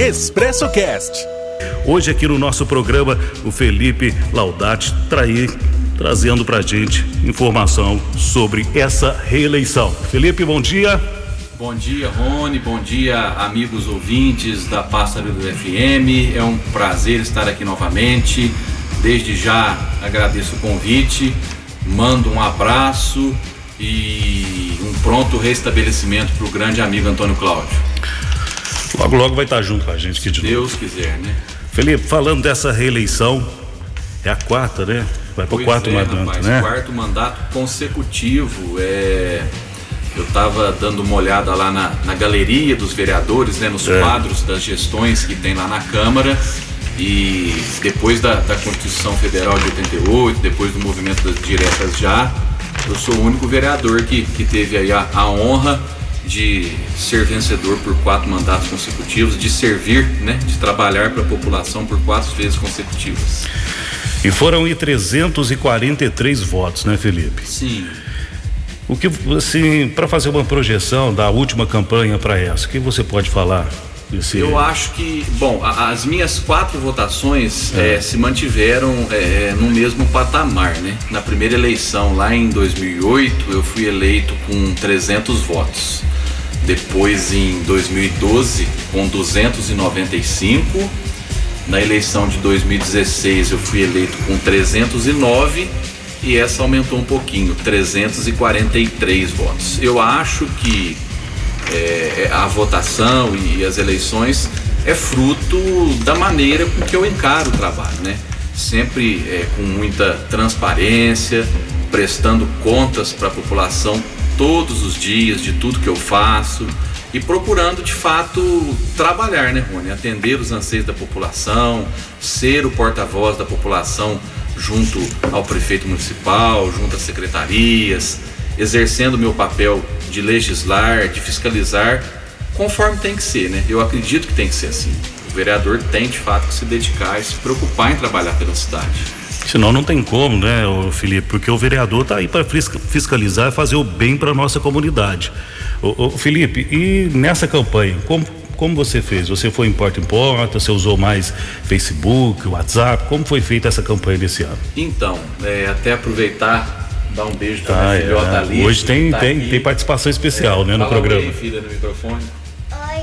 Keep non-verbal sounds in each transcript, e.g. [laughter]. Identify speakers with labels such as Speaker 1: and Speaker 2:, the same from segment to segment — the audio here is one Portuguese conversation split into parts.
Speaker 1: Expresso Cast.
Speaker 2: Hoje aqui no nosso programa, o Felipe Laudati trair, trazendo pra gente informação sobre essa reeleição. Felipe, bom dia.
Speaker 3: Bom dia, Rony. Bom dia, amigos ouvintes da Pássaro do FM. É um prazer estar aqui novamente. Desde já agradeço o convite, mando um abraço e um pronto restabelecimento para o grande amigo Antônio Cláudio.
Speaker 2: Logo, logo vai estar junto com a gente aqui de
Speaker 3: novo. Deus quiser, né?
Speaker 2: Felipe, falando dessa reeleição, é a quarta, né? Vai para o quarto
Speaker 3: é,
Speaker 2: mandato,
Speaker 3: rapaz,
Speaker 2: né?
Speaker 3: Quarto mandato consecutivo. É... Eu estava dando uma olhada lá na, na galeria dos vereadores, né, nos é. quadros das gestões que tem lá na Câmara. E depois da, da Constituição Federal de 88, depois do movimento das diretas já, eu sou o único vereador que, que teve aí a, a honra de ser vencedor por quatro mandatos consecutivos, de servir, né, de trabalhar para a população por quatro vezes consecutivas.
Speaker 2: E foram aí 343 votos, né, Felipe?
Speaker 3: Sim.
Speaker 2: O que assim, para fazer uma projeção da última campanha para essa, o que você pode falar?
Speaker 3: Desse... Eu acho que, bom, as minhas quatro votações é. É, se mantiveram é, no mesmo patamar, né? Na primeira eleição, lá em 2008, eu fui eleito com 300 votos. Depois, em 2012, com 295. Na eleição de 2016, eu fui eleito com 309 e essa aumentou um pouquinho, 343 votos. Eu acho que é, é, a votação e as eleições é fruto da maneira com que eu encaro o trabalho, né? Sempre é, com muita transparência, prestando contas para a população todos os dias de tudo que eu faço e procurando de fato trabalhar, né, Rony? Atender os anseios da população, ser o porta-voz da população junto ao prefeito municipal, junto às secretarias, exercendo meu papel de legislar, de fiscalizar, conforme tem que ser, né? Eu acredito que tem que ser assim. O vereador tem de fato que se dedicar e se preocupar em trabalhar pela cidade.
Speaker 2: Senão não tem como, né, Felipe? Porque o vereador está aí para fiscalizar e fazer o bem para nossa comunidade. O, Felipe, e nessa campanha, como, como você fez? Você foi em porta em porta? Você usou mais Facebook, WhatsApp? Como foi feita essa campanha desse ano?
Speaker 3: Então, é, até aproveitar dar um beijo para minha ah, filhota é. ali.
Speaker 2: Hoje tem, tá tem, tem participação especial, é, né, no programa. Aí,
Speaker 3: filha, no microfone. Oi.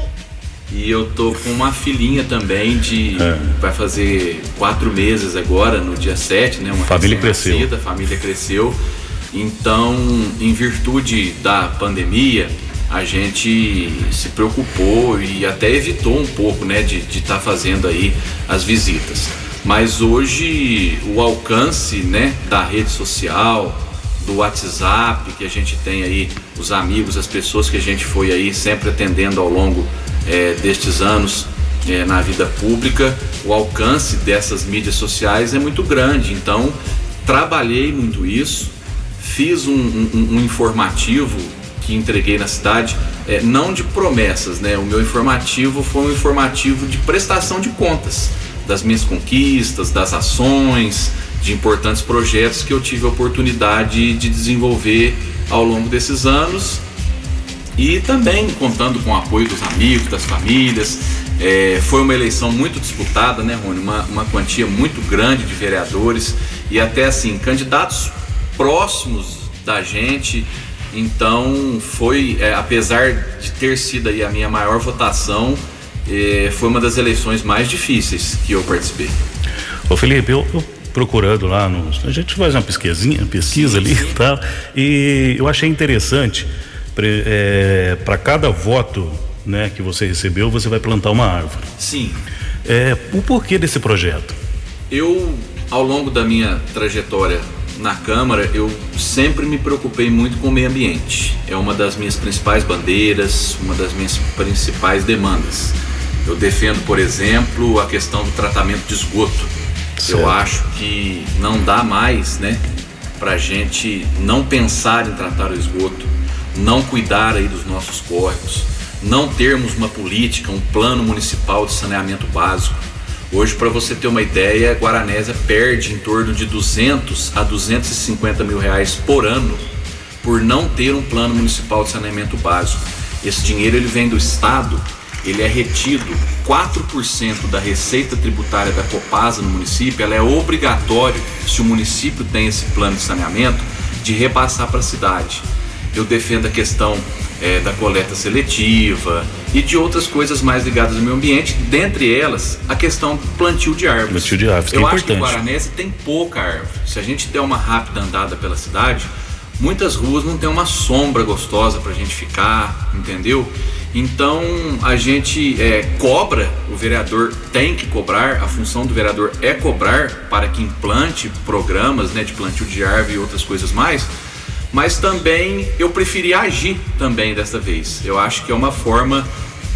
Speaker 3: E eu tô com uma filhinha também de. É. Vai fazer quatro meses agora, no dia 7, né? Uma
Speaker 2: família cresceu.
Speaker 3: A família cresceu. Então, em virtude da pandemia, a gente se preocupou e até evitou um pouco, né, de estar tá fazendo aí as visitas. Mas hoje o alcance, né, da rede social, do WhatsApp, que a gente tem aí os amigos, as pessoas que a gente foi aí sempre atendendo ao longo é, destes anos é, na vida pública, o alcance dessas mídias sociais é muito grande. Então, trabalhei muito isso, fiz um, um, um informativo que entreguei na cidade, é, não de promessas, né? O meu informativo foi um informativo de prestação de contas das minhas conquistas, das ações, de importantes projetos que eu tive a oportunidade de desenvolver ao longo desses anos e também contando com o apoio dos amigos, das famílias. É, foi uma eleição muito disputada, né, Rony? Uma, uma quantia muito grande de vereadores e até assim, candidatos próximos da gente. Então foi, é, apesar de ter sido aí a minha maior votação, é, foi uma das eleições mais difíceis que eu participei.
Speaker 2: Ô Felipe, eu, eu procurando lá no. A gente faz uma pesquisinha, pesquisa ali e tal. E eu achei interessante, é, para cada voto né, que você recebeu, você vai plantar uma árvore.
Speaker 3: Sim.
Speaker 2: É, o porquê desse projeto?
Speaker 3: Eu, ao longo da minha trajetória na Câmara, eu sempre me preocupei muito com o meio ambiente. É uma das minhas principais bandeiras, uma das minhas principais demandas. Eu defendo, por exemplo, a questão do tratamento de esgoto Certo. Eu acho que não dá mais, né, para gente não pensar em tratar o esgoto, não cuidar aí dos nossos córregos, não termos uma política, um plano municipal de saneamento básico. Hoje, para você ter uma ideia, Guaranésia perde em torno de 200 a 250 mil reais por ano por não ter um plano municipal de saneamento básico. Esse dinheiro ele vem do Estado ele é retido 4% da receita tributária da Copasa no município, ela é obrigatório, se o município tem esse plano de saneamento, de repassar para a cidade. Eu defendo a questão é, da coleta seletiva e de outras coisas mais ligadas ao meio ambiente, dentre elas a questão do plantio de árvores.
Speaker 2: Plantio de árvores,
Speaker 3: Eu
Speaker 2: que é
Speaker 3: acho
Speaker 2: importante.
Speaker 3: que Guaranese tem pouca árvore. Se a gente der uma rápida andada pela cidade, muitas ruas não tem uma sombra gostosa para a gente ficar, entendeu? Então a gente é, cobra, o vereador tem que cobrar, a função do vereador é cobrar para que implante programas né, de plantio de árvore e outras coisas mais, mas também eu preferi agir também dessa vez. Eu acho que é uma forma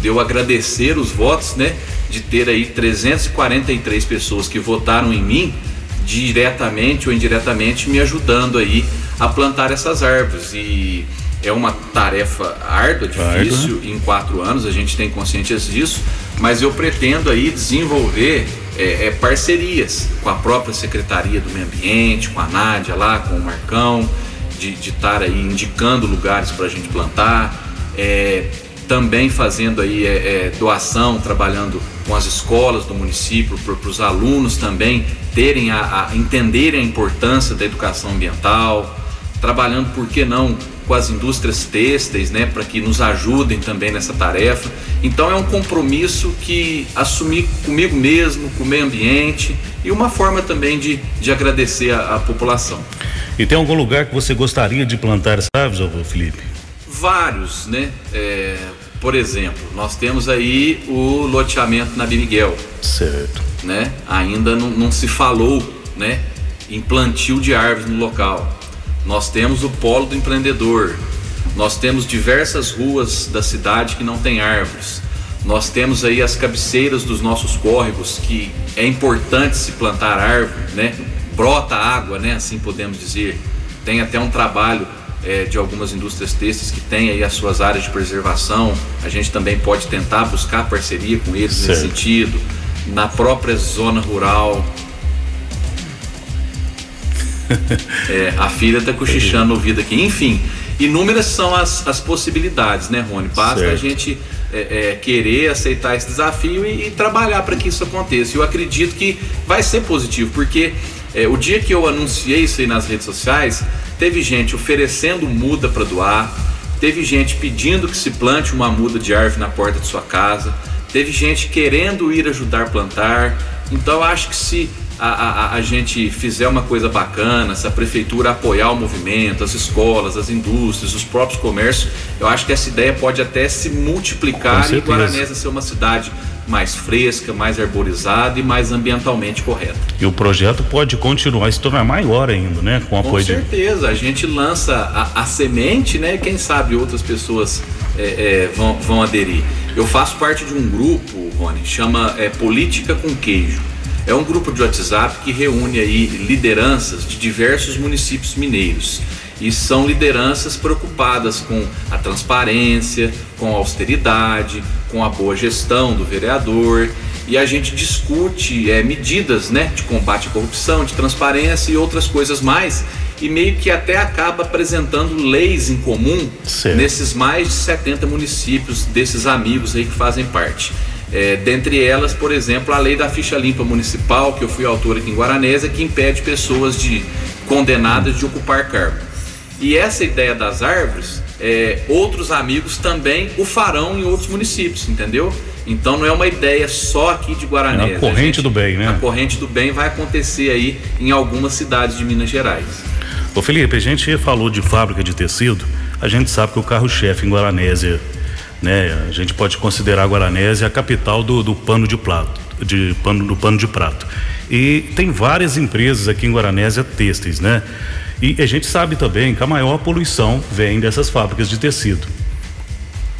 Speaker 3: de eu agradecer os votos, né, de ter aí 343 pessoas que votaram em mim diretamente ou indiretamente me ajudando aí a plantar essas árvores e é uma tarefa árdua, difícil,
Speaker 2: Árdua.
Speaker 3: em quatro anos, a gente tem consciência disso, mas eu pretendo aí desenvolver é, é, parcerias com a própria Secretaria do Meio Ambiente, com a Nádia lá, com o Marcão, de estar aí indicando lugares para a gente plantar, é, também fazendo aí é, é, doação, trabalhando com as escolas do município, para os alunos também terem a, a entenderem a importância da educação ambiental, trabalhando, por que não, com as indústrias têxteis, né, para que nos ajudem também nessa tarefa. Então é um compromisso que assumi comigo mesmo, com o meio ambiente e uma forma também de, de agradecer a, a população.
Speaker 2: E tem algum lugar que você gostaria de plantar árvores, ô Felipe?
Speaker 3: Vários, né? É, por exemplo, nós temos aí o loteamento na Bimiguel,
Speaker 2: Certo.
Speaker 3: né? Ainda não, não se falou, né, em plantio de árvores no local. Nós temos o polo do empreendedor. Nós temos diversas ruas da cidade que não tem árvores. Nós temos aí as cabeceiras dos nossos córregos que é importante se plantar árvore, né? Brota água, né? Assim podemos dizer. Tem até um trabalho é, de algumas indústrias têxteis que tem aí as suas áreas de preservação. A gente também pode tentar buscar parceria com eles
Speaker 2: Certo.
Speaker 3: nesse sentido. Na própria zona rural, [laughs] É, a filha tá cochichando no ouvido aqui. Enfim, inúmeras são as, as possibilidades, né, Rony? Basta
Speaker 2: Certo.
Speaker 3: a gente é, é, querer aceitar esse desafio e, e trabalhar para que isso aconteça. Eu acredito que vai ser positivo, porque é, o dia que eu anunciei isso aí nas redes sociais, teve gente oferecendo muda para doar, teve gente pedindo que se plante uma muda de árvore na porta de sua casa, teve gente querendo ir ajudar a plantar. Então eu acho que se a, a, a gente fizer uma coisa bacana, se a prefeitura apoiar o movimento, as escolas, as indústrias, os próprios comércios, eu acho que essa ideia pode até se multiplicar e
Speaker 2: certeza.
Speaker 3: Guaranésia ser uma cidade mais fresca, mais arborizada e mais ambientalmente correta.
Speaker 2: E o projeto pode continuar e se tornar maior ainda, né? Com o
Speaker 3: Com
Speaker 2: apoio de.
Speaker 3: certeza, a gente lança a, a semente, né? Quem sabe outras pessoas é, é, vão, vão aderir. Eu faço parte de um grupo, Rony, chama é, Política com Queijo. É um grupo de WhatsApp que reúne aí lideranças de diversos municípios mineiros. E são lideranças preocupadas com a transparência, com a austeridade, com a boa gestão do vereador. E a gente discute é, medidas né, de combate à corrupção, de transparência e outras coisas mais. E meio que até acaba apresentando leis em comum
Speaker 2: Certo.
Speaker 3: nesses mais de 70 municípios desses amigos aí que fazem parte. É, dentre elas, por exemplo, a lei da ficha limpa municipal, que eu fui autor aqui em Guaranésia, que impede pessoas de condenadas de ocupar cargo. E essa ideia das árvores, é, outros amigos também o farão em outros municípios, entendeu? Então não é uma ideia só aqui de Guaranésia.
Speaker 2: É a corrente
Speaker 3: gente-
Speaker 2: do bem, né?
Speaker 3: A corrente do bem vai acontecer aí em algumas cidades de Minas Gerais.
Speaker 2: Ô Felipe, a gente falou de fábrica de tecido, a gente sabe que o carro-chefe em Guaranésia, né? A gente pode considerar Guaranésia a capital do, do pano de prato, de pano, do pano de prato. E tem várias empresas aqui em Guaranésia têxteis, né? E a gente sabe também que a maior poluição vem dessas fábricas de tecido.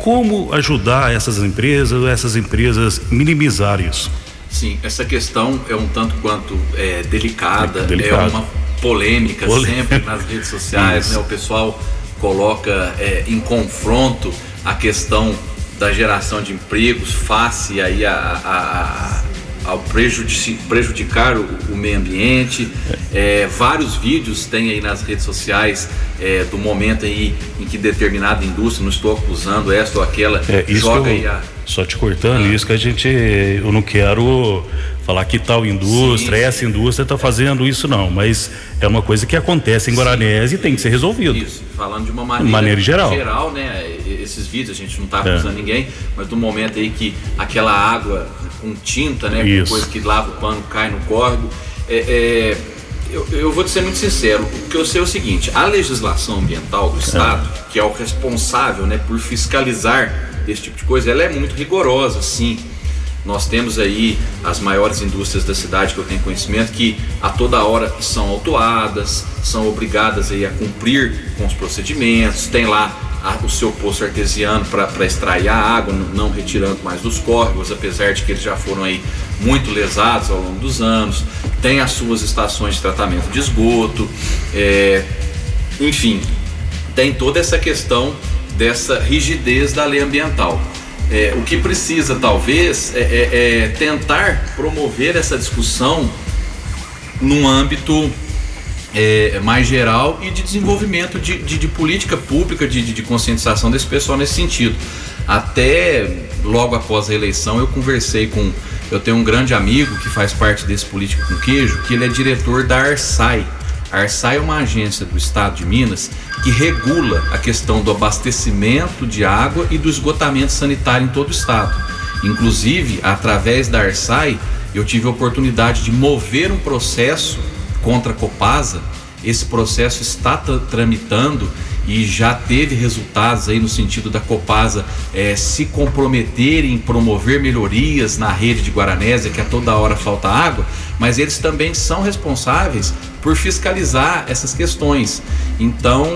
Speaker 2: Como ajudar essas empresas, essas empresas minimizar isso?
Speaker 3: Sim, essa questão é um tanto quanto é, delicada,
Speaker 2: É delicado.
Speaker 3: é uma polêmica
Speaker 2: Polêmica.
Speaker 3: sempre nas redes sociais, né? O pessoal coloca é, em confronto a questão da geração de empregos face aí a, a- a- ao prejudici- prejudicar o, o meio ambiente. É, vários vídeos tem aí nas redes sociais é, do momento aí em que determinada indústria, não estou acusando esta ou aquela,
Speaker 2: É,
Speaker 3: joga
Speaker 2: eu-
Speaker 3: aí a,
Speaker 2: Só te cortando, ah. isso que a gente. Eu não quero falar que tal indústria, sim, essa indústria está fazendo isso, não. Mas é uma coisa que acontece em Guaranés e tem que ser resolvido. Isso,
Speaker 3: falando de uma maneira, de maneira geral. geral, né? Esses vídeos, a gente não está acusando é. ninguém, mas no momento aí que aquela água com tinta, né? Com coisa que lava o pano, cai no córrego. É, é, eu, eu, vou te ser muito sincero, o que eu sei é o seguinte, a legislação ambiental do é. Estado, que é o responsável né, por fiscalizar esse tipo de coisa, ela é muito rigorosa, sim. Nós temos aí as maiores indústrias da cidade que eu tenho conhecimento que a toda hora são autuadas, são obrigadas aí a cumprir com os procedimentos, tem lá a, o seu poço artesiano para extrair a água, não retirando mais dos córregos, apesar de que eles já foram aí muito lesados ao longo dos anos, tem as suas estações de tratamento de esgoto, é, enfim, tem toda essa questão dessa rigidez da lei ambiental. É, o que precisa, talvez, é, é, é, tentar promover essa discussão num âmbito é, mais geral e de desenvolvimento de, de, de política pública, de, de, conscientização desse pessoal nesse sentido. Até logo após a eleição, eu conversei com. Eu tenho um grande amigo que faz parte desse Política com Queijo, que ele é diretor da Arsai, a Arsai é uma agência do estado de Minas que regula a questão do abastecimento de água e do esgotamento sanitário em todo o estado. Inclusive, através da Arsai, eu tive a oportunidade de mover um processo contra a Copasa. Esse processo está tramitando e já teve resultados aí no sentido da Copasa é, se comprometer em promover melhorias na rede de Guaranésia, que a toda hora falta água, mas eles também são responsáveis por fiscalizar essas questões. Então,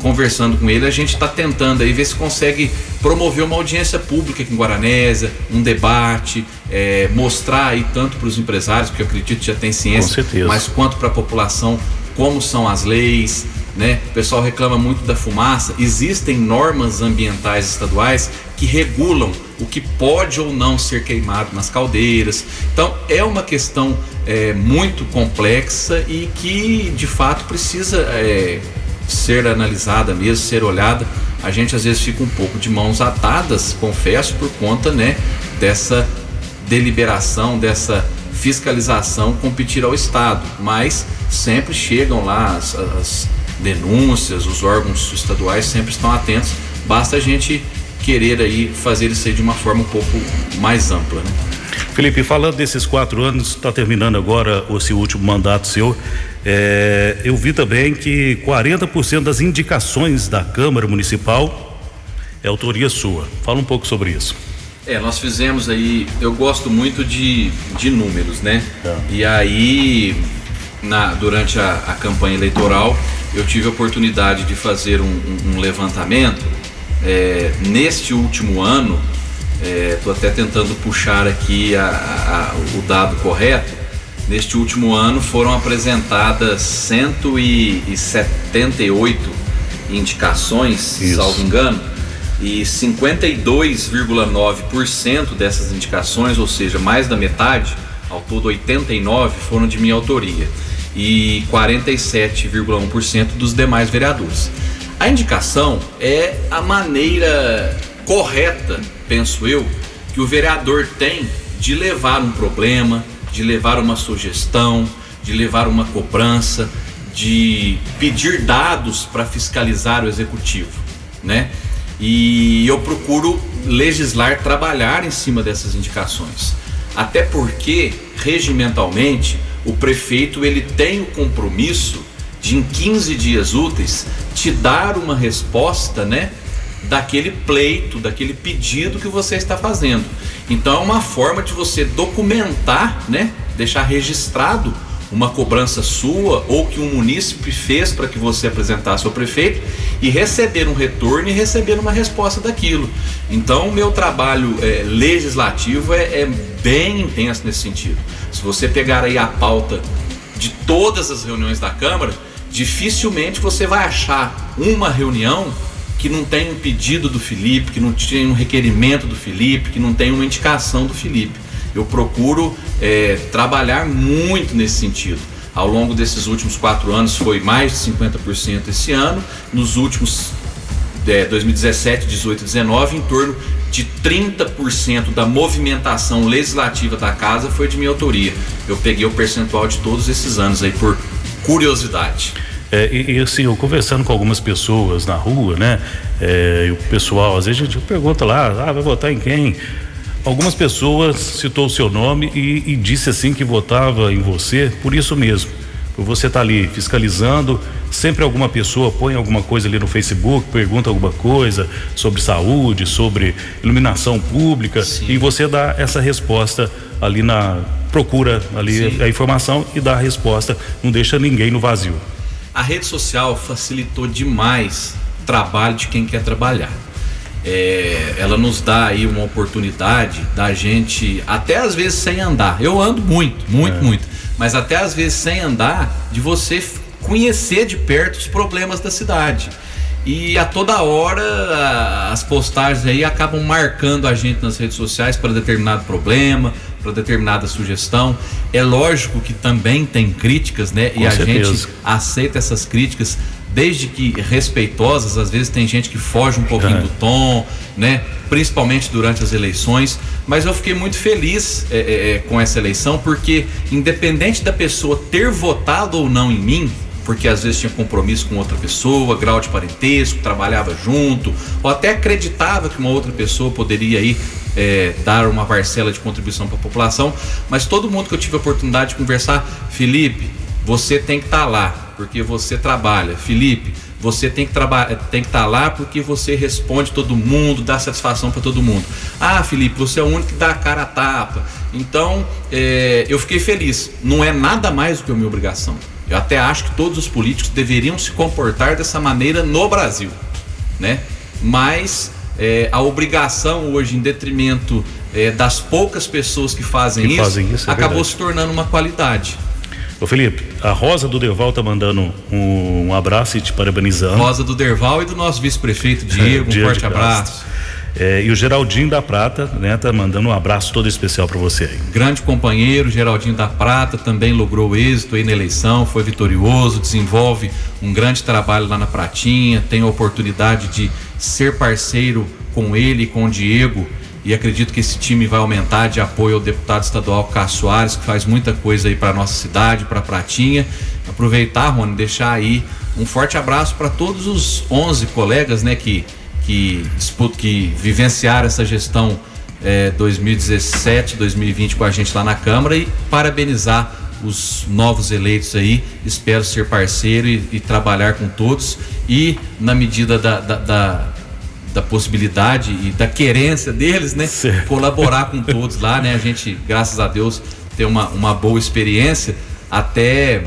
Speaker 3: conversando com ele, a gente está tentando aí ver se consegue promover uma audiência pública aqui em Guaranésia, um debate, é, mostrar aí tanto para os empresários, porque eu acredito que já tem ciência, mas quanto para a população como são as leis, né? O pessoal reclama muito da fumaça. Existem normas ambientais estaduais que regulam o que pode ou não ser queimado nas caldeiras. Então é uma questão é, muito complexa e que de fato precisa é, ser analisada mesmo, ser olhada. A gente às vezes fica um pouco de mãos atadas, confesso, por conta né, dessa deliberação, dessa fiscalização competir ao Estado, mas sempre chegam lá as, as denúncias, os órgãos estaduais sempre estão atentos, basta a gente querer aí fazer isso aí de uma forma um pouco mais ampla. Né?
Speaker 2: Felipe, falando desses quatro anos, está terminando agora esse último mandato seu. É, eu vi também que 40% das indicações da Câmara Municipal é autoria sua. Fala um pouco sobre isso.
Speaker 3: É, nós fizemos aí, eu gosto muito de, de números, né? É. E aí, na, durante a, a campanha eleitoral, eu tive a oportunidade de fazer um, um, um levantamento. É, neste último ano, estou é, até tentando puxar aqui a, a, o dado correto. Neste último ano foram apresentadas 178 indicações, Isso. salvo engano, e 52,9% dessas indicações, ou seja, mais da metade, ao todo 89, foram de minha autoria e 47,1% dos demais vereadores. A indicação é a maneira correta, penso eu, que o vereador tem de levar um problema, de levar uma sugestão, de levar uma cobrança, de pedir dados para fiscalizar o executivo, né? E eu procuro legislar, trabalhar em cima dessas indicações. Até porque, regimentalmente, o prefeito ele tem o compromisso de em 15 dias úteis te dar uma resposta, né, daquele pleito, daquele pedido que você está fazendo. Então é uma forma de você documentar, né, deixar registrado uma cobrança sua ou que um munícipe fez para que você apresentasse ao prefeito e receber um retorno e receber uma resposta daquilo. Então, o meu trabalho é, legislativo é, é bem intenso nesse sentido. Se você pegar aí a pauta de todas as reuniões da Câmara, dificilmente você vai achar uma reunião que não tem um pedido do Felipe, que não tem um requerimento do Felipe, que não tem uma indicação do Felipe. Eu procuro é, trabalhar muito nesse sentido. Ao longo desses últimos quatro anos foi mais de 50% esse ano. Nos últimos é, 2017, 18, 19, em torno de 30% da movimentação legislativa da casa foi de minha autoria. Eu peguei o percentual de todos esses anos aí por curiosidade.
Speaker 2: É, e, e, assim, eu conversando com algumas pessoas na rua, né? É, e o pessoal, às vezes a gente pergunta lá, ah, vai votar em quem? Algumas pessoas citou o seu nome e, e disse assim que votava em você por isso mesmo. Por você estar tá ali fiscalizando, sempre alguma pessoa põe alguma coisa ali no Facebook, pergunta alguma coisa sobre saúde, sobre iluminação pública Sim. e você dá essa resposta ali na procura ali Sim. a informação e dá a resposta, não deixa ninguém no vazio.
Speaker 3: A rede social facilitou demais o trabalho de quem quer trabalhar é, ela nos dá aí uma oportunidade da gente, até às vezes sem andar. Eu ando muito, muito, é. muito. Mas até às vezes sem andar, de você conhecer de perto os problemas da cidade. E a toda hora as postagens aí acabam marcando a gente nas redes sociais para determinado problema, para determinada sugestão. É lógico que também tem críticas, né? Com e a certeza. gente aceita essas críticas desde que respeitosas, às vezes tem gente que foge um pouquinho é. do tom, né? Principalmente durante as eleições. Mas eu fiquei muito feliz é, é, é, com essa eleição, porque independente da pessoa ter votado ou não em mim, porque às vezes tinha compromisso com outra pessoa, grau de parentesco, trabalhava junto, ou até acreditava que uma outra pessoa poderia aí é, dar uma parcela de contribuição para a população, mas todo mundo que eu tive a oportunidade de conversar, Felipe, você tem que estar tá lá, porque você trabalha. Felipe, você tem que trabalhar, tem que estar tá lá porque você responde todo mundo, dá satisfação para todo mundo. Ah, Felipe, você é o único que dá a cara a tapa. Então, é, eu fiquei feliz. Não é nada mais do que a minha obrigação. Eu até acho que todos os políticos deveriam se comportar dessa maneira no Brasil, né? Mas é, a obrigação hoje, em detrimento é, das poucas pessoas que fazem que isso, fazem isso é acabou verdade. se tornando uma qualidade.
Speaker 2: Ô Felipe, a Rosa do Derval tá mandando um, um, abraço e te parabenizando.
Speaker 3: Rosa do Derval e do nosso vice-prefeito Diego, um forte abraço.
Speaker 2: É, e o Geraldinho da Prata, né, tá mandando um abraço todo especial para você aí.
Speaker 3: Grande companheiro, Geraldinho da Prata, também logrou êxito aí na eleição, foi vitorioso, desenvolve um grande trabalho lá na Pratinha, tem a oportunidade de ser parceiro com ele com o Diego e acredito que esse time vai aumentar de apoio ao deputado estadual Cássio Soares, que faz muita coisa aí para nossa cidade, para Pratinha. Aproveitar, Rony, deixar aí um forte abraço para todos os 11 colegas, né, que que que vivenciaram essa gestão é, 2017, 2020 com a gente lá na Câmara e parabenizar os novos eleitos aí. Espero ser parceiro e, e trabalhar com todos e na medida da, da, da da possibilidade e da querência deles, né? Certo. Colaborar com todos lá, né? A gente, graças a Deus, tem uma, uma boa experiência. Até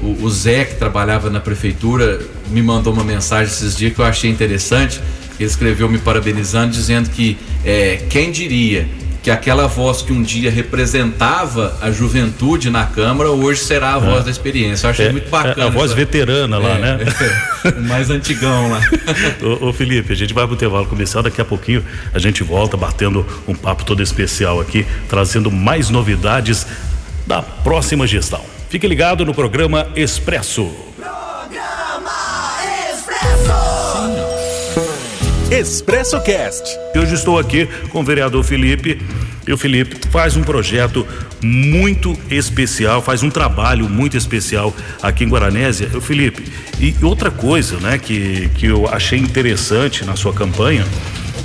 Speaker 3: o, o Zé, que trabalhava na prefeitura, me mandou uma mensagem esses dias que eu achei interessante. Ele escreveu me parabenizando, dizendo que é, quem diria que aquela voz que um dia representava a juventude na Câmara, hoje será a voz é. da experiência. Eu achei
Speaker 2: é,
Speaker 3: muito bacana.
Speaker 2: É a voz essa... veterana lá, é, né?
Speaker 3: É, o mais antigão lá. [laughs]
Speaker 2: ô, ô, Felipe, a gente vai pro intervalo comercial, daqui a pouquinho a gente volta batendo um papo todo especial aqui, trazendo mais novidades da próxima gestão. Fique ligado no programa Expresso.
Speaker 1: Expresso Cast.
Speaker 2: Hoje estou aqui com o vereador Felipe e o Felipe faz um projeto muito especial, faz um trabalho muito especial aqui em Guaranésia. O Felipe, e outra coisa, né, que, que eu achei interessante na sua campanha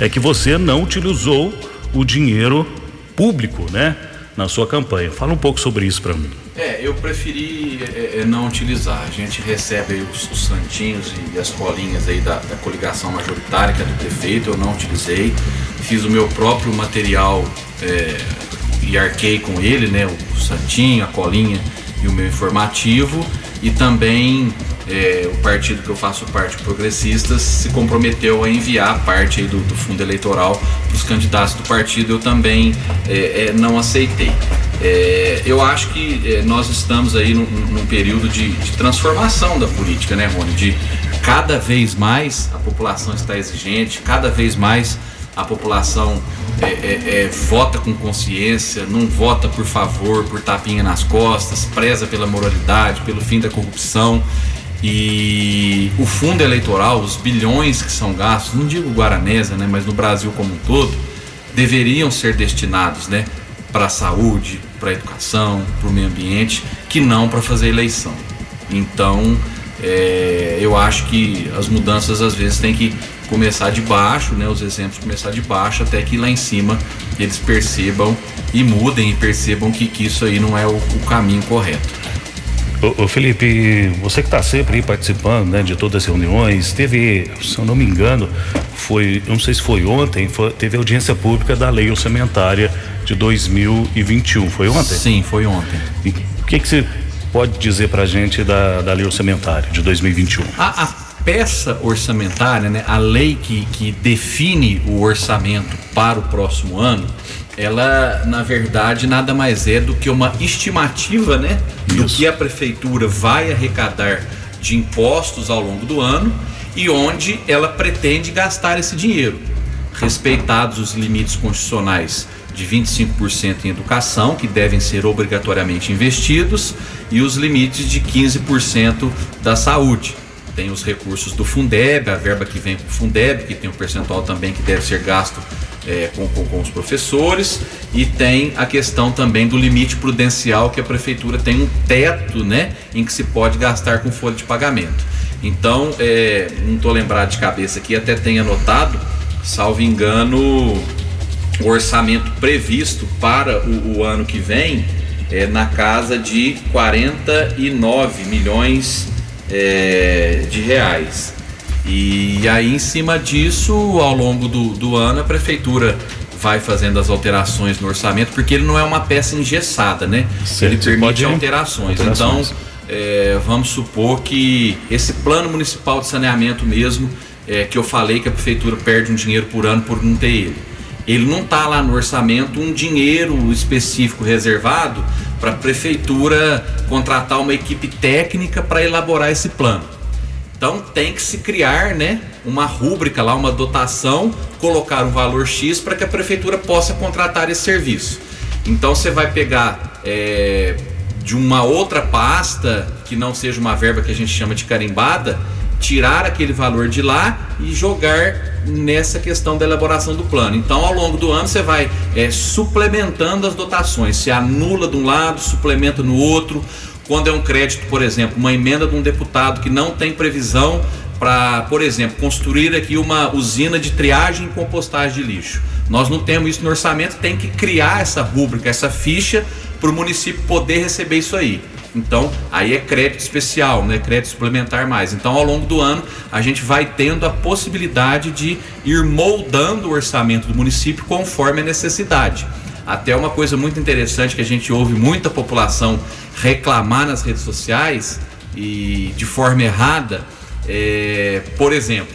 Speaker 2: é que você não utilizou o dinheiro público, né, na sua campanha. Fala um pouco sobre isso para mim.
Speaker 3: É, eu preferi é, é, não utilizar. A gente recebe os, os, santinhos e as colinhas aí da, da, coligação majoritária, que é do prefeito, eu não utilizei. Fiz o meu próprio material é, e arquei com ele, né? O santinho, a colinha e o meu informativo. E também é, o partido que eu faço parte, Progressistas, se comprometeu a enviar parte do, do fundo eleitoral para os candidatos do partido. Eu também é, é, não aceitei. É, eu acho que é, nós estamos aí num, num período de, de, transformação da política, né, Rony? De cada vez mais a população está exigente, cada vez mais a população é, é, é, vota com consciência, não vota por favor, por tapinha nas costas, preza pela moralidade, pelo fim da corrupção. E o fundo eleitoral, os bilhões que são gastos, não digo Guaranesa, né, mas no Brasil como um todo, deveriam ser destinados, né, para a saúde, para a educação, para o meio ambiente, que não para fazer eleição. Então, é, eu acho que as mudanças às vezes têm que começar de baixo, né, os exemplos começar de baixo até que lá em cima eles percebam e mudem e percebam que, que isso aí não é o, o caminho correto.
Speaker 2: Ô, ô, Felipe, você que está sempre aí participando né, de todas as reuniões, teve, se eu não me engano, foi, não sei se foi ontem, foi, teve audiência pública da lei orçamentária de 2021. Foi ontem?
Speaker 3: Sim, foi ontem.
Speaker 2: E o que, que você pode dizer para a gente da, da lei orçamentária de 2021?
Speaker 3: A, a peça orçamentária, né, a lei que, que define o orçamento para o próximo ano, ela na verdade nada mais é do que uma estimativa, né, do que a prefeitura vai arrecadar de impostos ao longo do ano e onde ela pretende gastar esse dinheiro, respeitados os limites constitucionais de 25% em educação, que devem ser obrigatoriamente investidos, e os limites de 15% da saúde. Tem os recursos do Fundeb, a verba que vem com o Fundeb, que tem um percentual também que deve ser gasto é, com, com, com, os professores e tem a questão também do limite prudencial que a prefeitura tem um teto, né, em que se pode gastar com folha de pagamento. Então, é, não estou lembrado de cabeça aqui, até tenho anotado, salvo engano, o orçamento previsto para o, o ano que vem é na casa de 49 milhões é, de reais. E aí, em cima disso, ao longo do, do ano, a prefeitura vai fazendo as alterações no orçamento, porque ele não é uma peça engessada, né? Certo, ele permite alterações. alterações. Então, é, vamos supor que esse plano municipal de saneamento mesmo, é, que eu falei que a prefeitura perde um dinheiro por ano por não ter ele. Ele não está lá no orçamento um dinheiro específico reservado para a prefeitura contratar uma equipe técnica para elaborar esse plano. Então tem que se criar, né, uma rúbrica lá, uma dotação, colocar um valor X para que a prefeitura possa contratar esse serviço. Então você vai pegar é, de uma outra pasta que não seja uma verba que a gente chama de carimbada, tirar aquele valor de lá e jogar nessa questão da elaboração do plano. Então, ao longo do ano, você vai é, suplementando as dotações. Se anula de um lado, suplementa no outro quando é um crédito, por exemplo, uma emenda de um deputado que não tem previsão para, por exemplo, construir aqui uma usina de triagem e compostagem de lixo. Nós não temos isso no orçamento, tem que criar essa rúbrica, essa ficha para o município poder receber isso aí. Então, aí é crédito especial, né? Crédito suplementar mais. Então, ao longo do ano, a gente vai tendo a possibilidade de ir moldando o orçamento do município conforme a necessidade. Até uma coisa muito interessante que a gente ouve muita população reclamar nas redes sociais e de forma errada, é, por exemplo,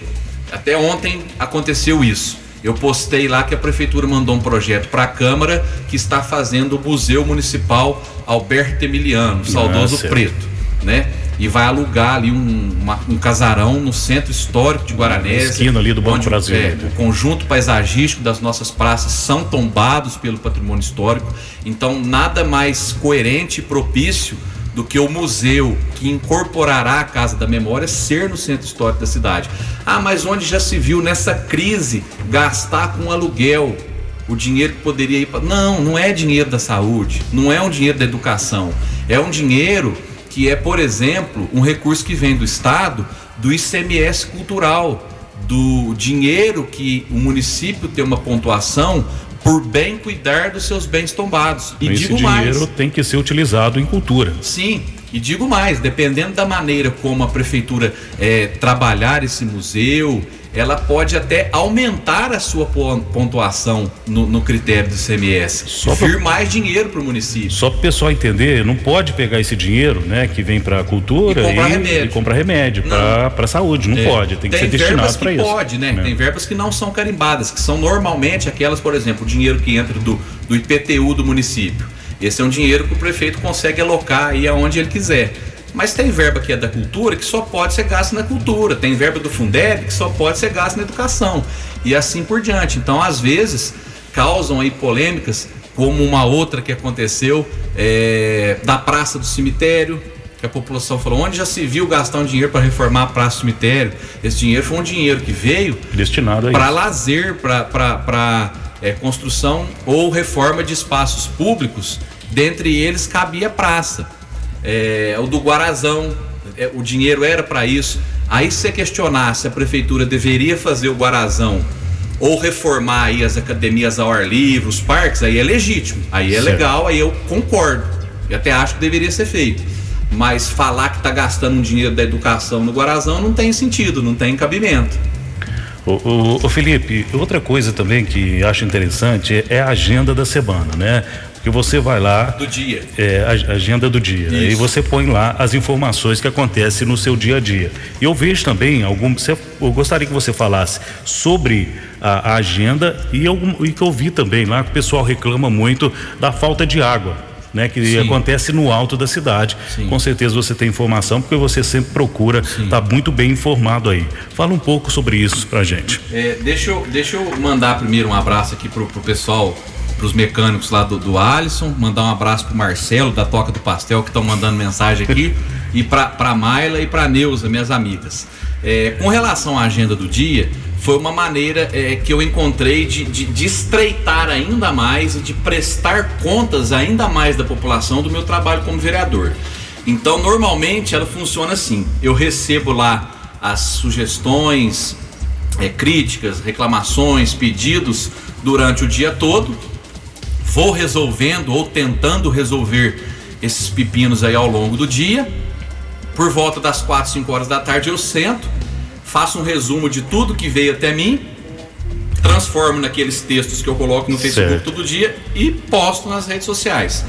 Speaker 3: até ontem aconteceu isso. Eu postei lá que a prefeitura mandou um projeto para a Câmara que está fazendo o Museu Municipal Alberto Emiliano, saudoso Nossa. Preto, né? E vai alugar ali um, uma, um casarão no centro histórico de Guaranés.
Speaker 2: Esquina ali do Banco onde, Brasil. É,
Speaker 3: o conjunto paisagístico das nossas praças são tombados pelo patrimônio histórico. Então, nada mais coerente e propício do que o museu que incorporará a Casa da Memória ser no centro histórico da cidade. Ah, mas onde já se viu nessa crise gastar com aluguel o dinheiro que poderia ir para. Não, não é dinheiro da saúde, não é um dinheiro da educação, é um dinheiro que é, por exemplo, um recurso que vem do Estado, do ICMS cultural, do dinheiro que o município tem uma pontuação por bem cuidar dos seus bens tombados.
Speaker 2: E Esse digo dinheiro mais, tem que ser utilizado em cultura.
Speaker 3: Sim, e digo mais, dependendo da maneira como a prefeitura é, trabalhar esse museu, ela pode até aumentar a sua pontuação no, no critério do CMS. Só vir pra, mais dinheiro para o município.
Speaker 2: Só para o pessoal entender, não pode pegar esse dinheiro, né, que vem para a cultura e comprar remédio, e comprar remédio para a saúde. Não é. pode, tem que tem ser destinado para isso.
Speaker 3: Pode, né? É. Tem verbas que não são carimbadas, que são normalmente aquelas, por exemplo, o dinheiro que entra do, do IPTU do município. Esse é um dinheiro que o prefeito consegue alocar aí aonde ele quiser. Mas tem verba que é da cultura que só pode ser gasta na cultura, tem verba do Fundeb que só pode ser gasta na educação e assim por diante. Então, às vezes, causam aí polêmicas, como uma outra que aconteceu é, da Praça do Cemitério, que a população falou, onde já se viu gastar um dinheiro para reformar a praça do cemitério? Esse dinheiro foi um dinheiro que veio
Speaker 2: destinado
Speaker 3: para lazer, para é, construção ou reforma de espaços públicos. Dentre eles cabia a praça, é, o do Guarazão, é, o dinheiro era para isso. Aí se você questionar se a prefeitura deveria fazer o Guarazão ou reformar aí as academias ao ar livre, os parques, aí é legítimo, aí é certo. legal, aí eu concordo. E até acho que deveria ser feito. Mas falar que está gastando um dinheiro da educação no Guarazão não tem sentido, não tem cabimento.
Speaker 2: O, Felipe, outra coisa também que acho interessante é a agenda da semana, né? Porque você vai lá.
Speaker 3: Do dia.
Speaker 2: É, a agenda do dia. Isso. E você põe lá as informações que acontecem no seu dia a dia. E eu vejo também algum. Você, eu gostaria que você falasse sobre a, a agenda e, algum, e que eu vi também lá que o pessoal reclama muito da falta de água né, que Sim. acontece no alto da cidade. Sim. Com certeza você tem informação, porque você sempre procura estar tá muito bem informado aí. Fala um pouco sobre isso pra gente.
Speaker 3: É, deixa, eu, deixa eu mandar primeiro um abraço aqui pro, pro pessoal os mecânicos lá do, do Alisson, mandar um abraço pro Marcelo da Toca do Pastel que estão mandando mensagem aqui [laughs] e para para Maila e para Neuza, minhas amigas. É, com relação à agenda do dia, foi uma maneira é, que eu encontrei de, de, de, estreitar ainda mais e de prestar contas ainda mais da população do meu trabalho como vereador. Então, normalmente ela funciona assim: eu recebo lá as sugestões, é, críticas, reclamações, pedidos durante o dia todo, vou resolvendo ou tentando resolver esses pepinos aí ao longo do dia. Por volta das 4, 5 horas da tarde eu sento faço um resumo de tudo que veio até mim, transformo naqueles textos que eu coloco no Facebook certo. todo dia e posto nas redes sociais.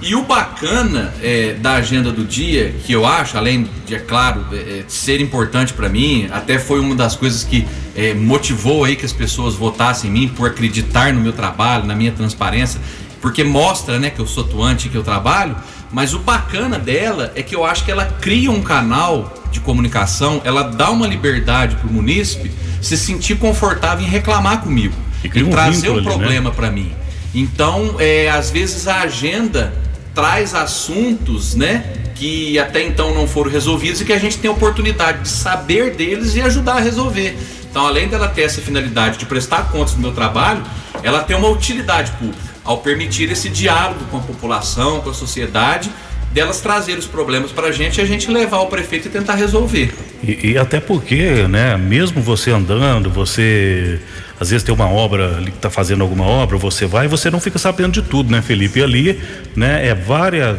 Speaker 3: E o bacana é, da agenda do dia, que eu acho, além de, é claro, é, é ser importante para mim, até foi uma das coisas que é, motivou aí que as pessoas votassem em mim por acreditar no meu trabalho, na minha transparência, porque mostra né, que eu sou atuante, que eu trabalho, mas o bacana dela é que eu acho que ela cria um canal de comunicação, ela dá uma liberdade para o munícipe se sentir confortável em reclamar comigo e, um trazer o um né? problema né? para mim. Então, é, às vezes a agenda traz assuntos, né, que até então não foram resolvidos e que a gente tem a oportunidade de saber deles e ajudar a resolver. Então, além dela ter essa finalidade de prestar contas do meu trabalho, ela tem uma utilidade pública ao permitir esse diálogo com a população, com a sociedade delas trazer os problemas para a gente e a gente levar ao prefeito e tentar resolver.
Speaker 2: E, e, até porque, né, mesmo você andando, você às vezes tem uma obra ali que está fazendo alguma obra, você vai e você não fica sabendo de tudo, né, Felipe? E ali, né, é várias,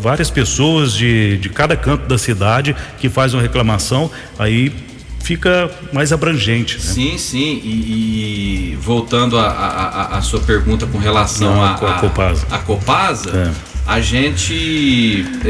Speaker 2: várias pessoas de, de cada canto da cidade que faz uma reclamação, aí fica mais abrangente. Né?
Speaker 3: Sim, sim. E, e voltando à sua pergunta com relação à
Speaker 2: Copasa,
Speaker 3: a, a Copasa é a gente é,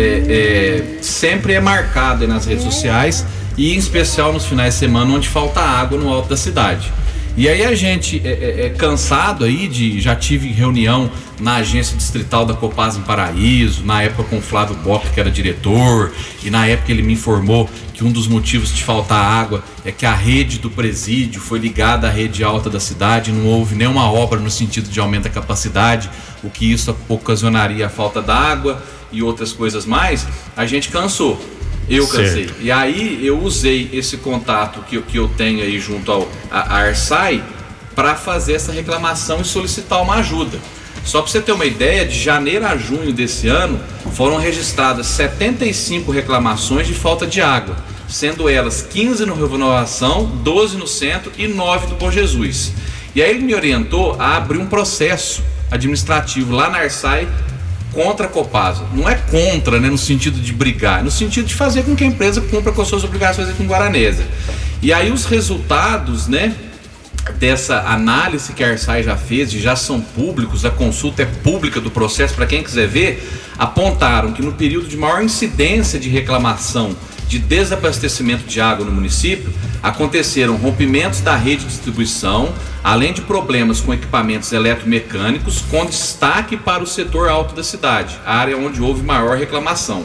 Speaker 3: é, sempre é marcado nas redes sociais e em especial nos finais de semana onde falta água no alto da cidade. E aí a gente é, é, é, cansado aí de. Já tive reunião na agência distrital da Copasa em Paraíso, na época com o Flávio Bock, que era diretor, e na época ele me informou que um dos motivos de faltar água é que a rede do presídio foi ligada à rede alta da cidade, não houve nenhuma obra no sentido de aumento da capacidade, o que isso ocasionaria a falta d'água e outras coisas mais. A gente cansou. Eu cansei. Certo. E aí eu usei esse contato que, que eu tenho aí junto ao a Arsai para fazer essa reclamação e solicitar uma ajuda. Só para você ter uma ideia, de janeiro a junho desse ano foram registradas 75 reclamações de falta de água, sendo elas 15 no Renovação, 12 no Centro e 9 do Bom Jesus. E aí ele me orientou a abrir um processo administrativo lá na Arsai contra a Copasa. Não é contra, né, no sentido de brigar, é no sentido de fazer com que a empresa cumpra com as suas obrigações aqui em Guaranesa. E aí os resultados, né, dessa análise que a Arsai já fez, e já são públicos, a consulta é pública do processo para quem quiser ver, apontaram que no período de maior incidência de reclamação de desabastecimento de água no município, aconteceram rompimentos da rede de distribuição, além de problemas com equipamentos eletromecânicos, com destaque para o setor alto da cidade, a área onde houve maior reclamação.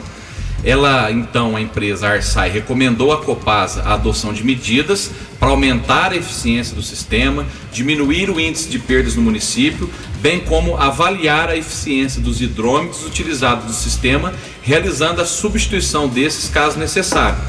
Speaker 3: Ela, então, a empresa Arsai recomendou à Copasa a adoção de medidas para aumentar a eficiência do sistema, diminuir o índice de perdas no município, bem como avaliar a eficiência dos hidrômetros utilizados no sistema, realizando a substituição desses caso necessário.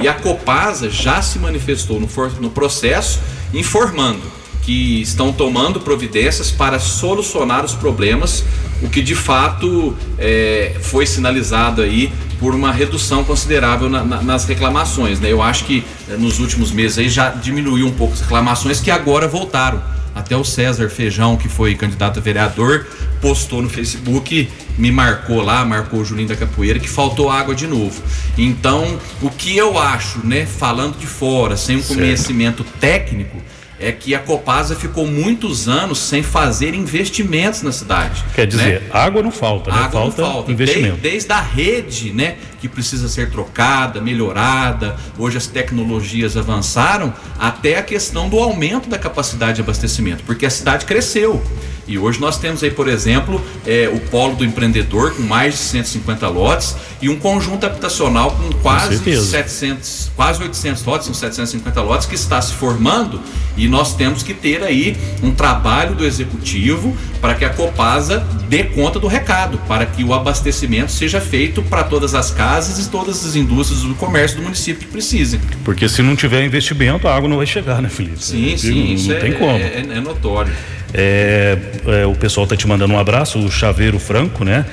Speaker 3: E a Copasa já se manifestou no, no processo, informando que estão tomando providências para solucionar os problemas, o que de fato é, foi sinalizado aí por uma redução considerável na, na, nas reclamações. Né? Eu acho que é, nos últimos meses aí já diminuiu um pouco as reclamações que agora voltaram. Até o César Feijão, que foi candidato a vereador, postou no Facebook, me marcou lá, marcou o Julinho da Capoeira, que faltou água de novo. Então, o que eu acho, né, falando de fora, sem um certo. conhecimento técnico, é que a Copasa ficou muitos anos sem fazer investimentos na cidade.
Speaker 2: Quer dizer, né? água não falta, né?
Speaker 3: Água falta, não falta. investimento. Desde, desde a rede, né, que precisa ser trocada, melhorada, hoje as tecnologias avançaram, até a questão do aumento da capacidade de abastecimento, porque a cidade cresceu. E hoje nós temos aí, por exemplo, é, o polo do empreendedor com mais de 150 lotes e um conjunto habitacional com quase com 700, quase 800 lotes, são 750 lotes que está se formando e nós temos que ter aí um trabalho do executivo para que a Copasa dê conta do recado, para que o abastecimento seja feito para todas as casas e todas as indústrias do comércio do município que precisem.
Speaker 2: Porque se não tiver investimento, a água não vai chegar, né, Felipe?
Speaker 3: Sim, sim, não, isso não é, tem como. É, é notório.
Speaker 2: É, é, o pessoal está te mandando um abraço, o Chaveiro Franco, né?